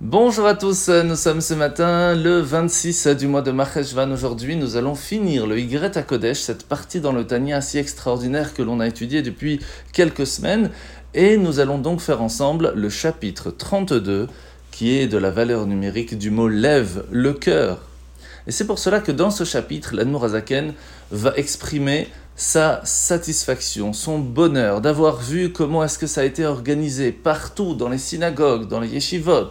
Bonjour à tous, nous sommes ce matin le 26 du mois de Maheshvan. Aujourd'hui, nous allons finir le Y à Kodesh, cette partie dans le Tania si extraordinaire que l'on a étudié depuis quelques semaines. Et nous allons donc faire ensemble le chapitre 32, qui est de la valeur numérique du mot lève, le cœur. Et c'est pour cela que dans ce chapitre, l'Admorazaken va exprimer sa satisfaction, son bonheur d'avoir vu comment est-ce que ça a été organisé partout dans les synagogues, dans les yeshivot,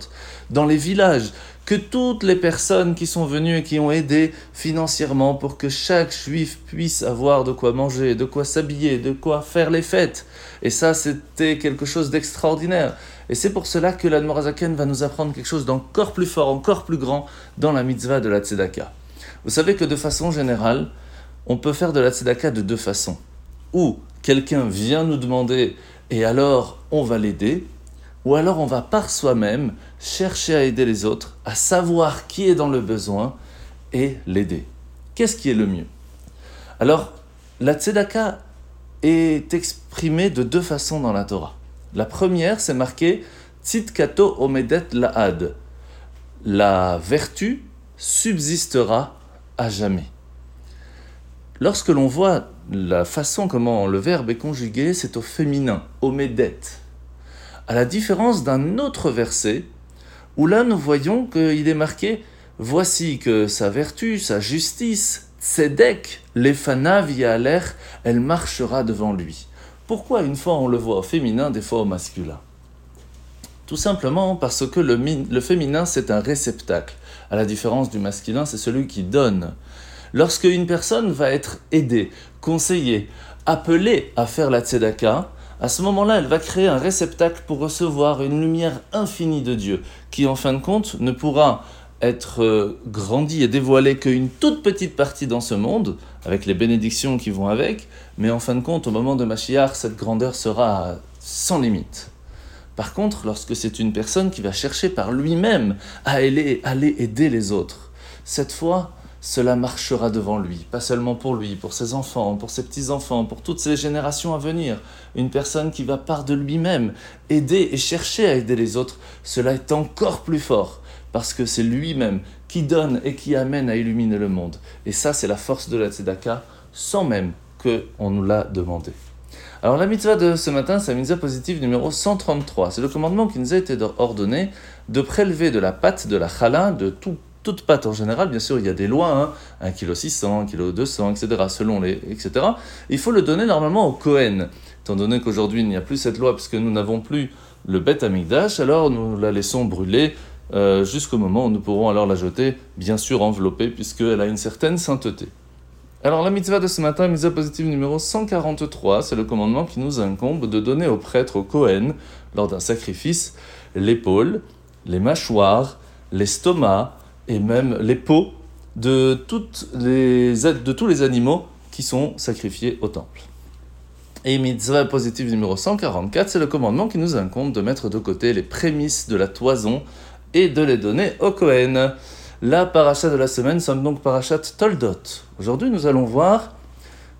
dans les villages, que toutes les personnes qui sont venues et qui ont aidé financièrement pour que chaque juif puisse avoir de quoi manger, de quoi s'habiller, de quoi faire les fêtes. Et ça, c'était quelque chose d'extraordinaire. Et c'est pour cela que l'Admorazaken va nous apprendre quelque chose d'encore plus fort, encore plus grand dans la mitzvah de la tzedaka. Vous savez que de façon générale, on peut faire de la tzedaka de deux façons. Ou quelqu'un vient nous demander et alors on va l'aider, ou alors on va par soi-même chercher à aider les autres, à savoir qui est dans le besoin et l'aider. Qu'est-ce qui est le mieux? Alors, la tzedaka est exprimée de deux façons dans la Torah. La première, c'est marqué omedet laad. La vertu subsistera à jamais. Lorsque l'on voit la façon comment le verbe est conjugué, c'est au féminin, omedet. À la différence d'un autre verset, où là nous voyons qu'il est marqué Voici que sa vertu, sa justice, tzedek, l'efana l'air, elle marchera devant lui. Pourquoi une fois on le voit au féminin, des fois au masculin? Tout simplement parce que le, le féminin c'est un réceptacle. À la différence du masculin, c'est celui qui donne. Lorsque une personne va être aidée, conseillée, appelée à faire la tzedaka, à ce moment-là, elle va créer un réceptacle pour recevoir une lumière infinie de Dieu, qui en fin de compte ne pourra être euh, grandi et dévoilé qu'une toute petite partie dans ce monde, avec les bénédictions qui vont avec, mais en fin de compte, au moment de Mashiach, cette grandeur sera sans limite. Par contre, lorsque c'est une personne qui va chercher par lui-même à aller, aller aider les autres, cette fois, cela marchera devant lui, pas seulement pour lui, pour ses enfants, pour ses petits-enfants, pour toutes ces générations à venir. Une personne qui va par de lui-même aider et chercher à aider les autres, cela est encore plus fort, parce que c'est lui-même qui donne et qui amène à illuminer le monde. Et ça, c'est la force de la Tzedaka, sans même qu'on nous l'a demandé. Alors la mitzvah de ce matin, c'est la mitzvah positive numéro 133. C'est le commandement qui nous a été ordonné de prélever de la pâte de la challah, de tout toute pâte en général, bien sûr, il y a des lois, hein, 1,6 kg, 1,2 kg, etc., selon les, etc. Il faut le donner normalement au Kohen. Étant donné qu'aujourd'hui, il n'y a plus cette loi, puisque nous n'avons plus le bête amigdash, alors nous la laissons brûler euh, jusqu'au moment où nous pourrons alors la jeter, bien sûr enveloppée, puisqu'elle a une certaine sainteté. Alors la mitzvah de ce matin, mitzvah positive numéro 143, c'est le commandement qui nous incombe de donner au prêtre, au Kohen, lors d'un sacrifice, l'épaule, les mâchoires, l'estomac, et même les peaux de, toutes les, de tous les animaux qui sont sacrifiés au temple. Et mitzvah positive numéro 144, c'est le commandement qui nous incombe de mettre de côté les prémices de la toison et de les donner au Kohen. La paracha de la semaine sommes donc parachat Toldot. Aujourd'hui, nous allons voir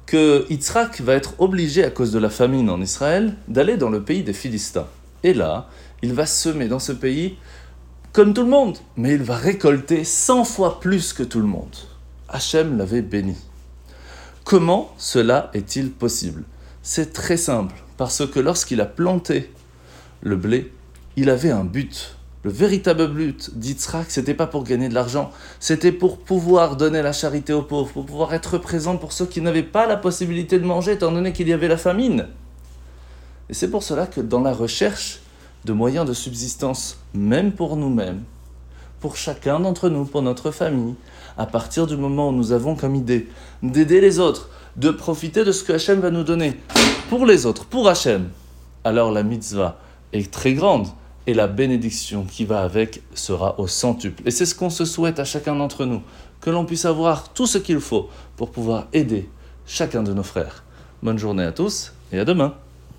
que Yitzhak va être obligé, à cause de la famine en Israël, d'aller dans le pays des Philistins. Et là, il va semer dans ce pays comme tout le monde, mais il va récolter 100 fois plus que tout le monde. Hachem l'avait béni. Comment cela est-il possible? C'est très simple, parce que lorsqu'il a planté le blé, il avait un but. Le véritable but d'Yitzhak, c'était pas pour gagner de l'argent, c'était pour pouvoir donner la charité aux pauvres, pour pouvoir être présent pour ceux qui n'avaient pas la possibilité de manger, étant donné qu'il y avait la famine. Et c'est pour cela que dans la recherche de moyens de subsistance, même pour nous-mêmes, pour chacun d'entre nous, pour notre famille, à partir du moment où nous avons comme idée d'aider les autres, de profiter de ce que Hachem va nous donner pour les autres, pour Hachem, alors la mitzvah est très grande et la bénédiction qui va avec sera au centuple. Et c'est ce qu'on se souhaite à chacun d'entre nous, que l'on puisse avoir tout ce qu'il faut pour pouvoir aider chacun de nos frères. Bonne journée à tous et à demain.